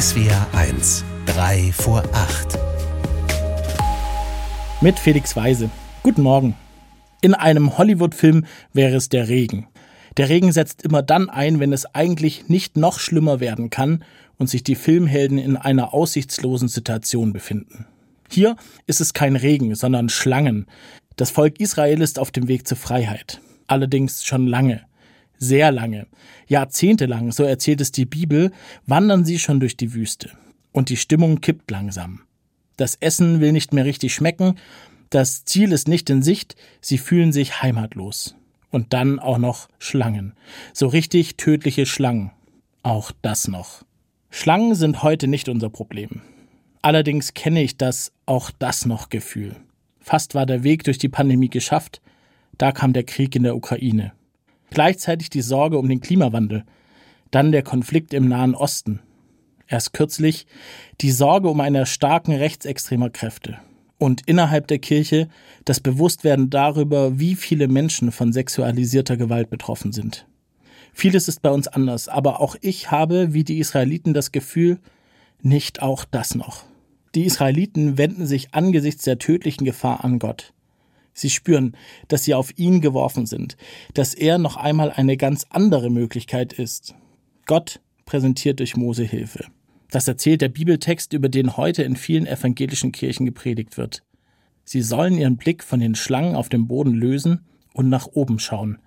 SWR 1, 3 vor 8. Mit Felix Weise. Guten Morgen. In einem Hollywood-Film wäre es der Regen. Der Regen setzt immer dann ein, wenn es eigentlich nicht noch schlimmer werden kann und sich die Filmhelden in einer aussichtslosen Situation befinden. Hier ist es kein Regen, sondern Schlangen. Das Volk Israel ist auf dem Weg zur Freiheit. Allerdings schon lange sehr lange, jahrzehntelang, so erzählt es die Bibel, wandern sie schon durch die Wüste. Und die Stimmung kippt langsam. Das Essen will nicht mehr richtig schmecken, das Ziel ist nicht in Sicht, sie fühlen sich heimatlos. Und dann auch noch Schlangen. So richtig tödliche Schlangen. Auch das noch. Schlangen sind heute nicht unser Problem. Allerdings kenne ich das auch das noch Gefühl. Fast war der Weg durch die Pandemie geschafft, da kam der Krieg in der Ukraine. Gleichzeitig die Sorge um den Klimawandel, dann der Konflikt im Nahen Osten. Erst kürzlich die Sorge um eine starken rechtsextremer Kräfte. Und innerhalb der Kirche das Bewusstwerden darüber, wie viele Menschen von sexualisierter Gewalt betroffen sind. Vieles ist bei uns anders, aber auch ich habe, wie die Israeliten, das Gefühl, nicht auch das noch. Die Israeliten wenden sich angesichts der tödlichen Gefahr an Gott. Sie spüren, dass sie auf ihn geworfen sind, dass er noch einmal eine ganz andere Möglichkeit ist. Gott präsentiert durch Mose Hilfe. Das erzählt der Bibeltext, über den heute in vielen evangelischen Kirchen gepredigt wird. Sie sollen ihren Blick von den Schlangen auf dem Boden lösen und nach oben schauen.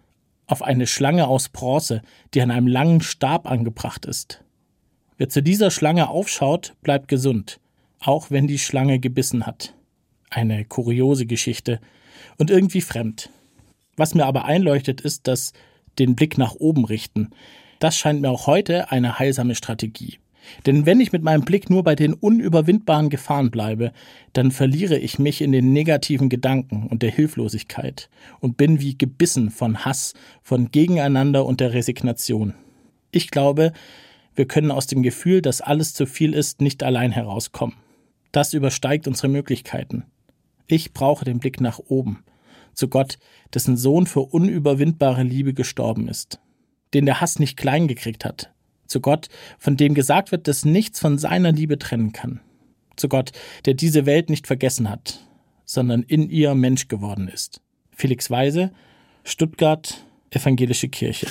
Auf eine Schlange aus Bronze, die an einem langen Stab angebracht ist. Wer zu dieser Schlange aufschaut, bleibt gesund, auch wenn die Schlange gebissen hat. Eine kuriose Geschichte, und irgendwie fremd. Was mir aber einleuchtet, ist, dass den Blick nach oben richten. Das scheint mir auch heute eine heilsame Strategie. Denn wenn ich mit meinem Blick nur bei den unüberwindbaren Gefahren bleibe, dann verliere ich mich in den negativen Gedanken und der Hilflosigkeit und bin wie gebissen von Hass, von Gegeneinander und der Resignation. Ich glaube, wir können aus dem Gefühl, dass alles zu viel ist, nicht allein herauskommen. Das übersteigt unsere Möglichkeiten. Ich brauche den Blick nach oben, zu Gott, dessen Sohn für unüberwindbare Liebe gestorben ist, den der Hass nicht klein gekriegt hat, zu Gott, von dem gesagt wird, dass nichts von seiner Liebe trennen kann, zu Gott, der diese Welt nicht vergessen hat, sondern in ihr Mensch geworden ist. Felix Weise, Stuttgart, Evangelische Kirche.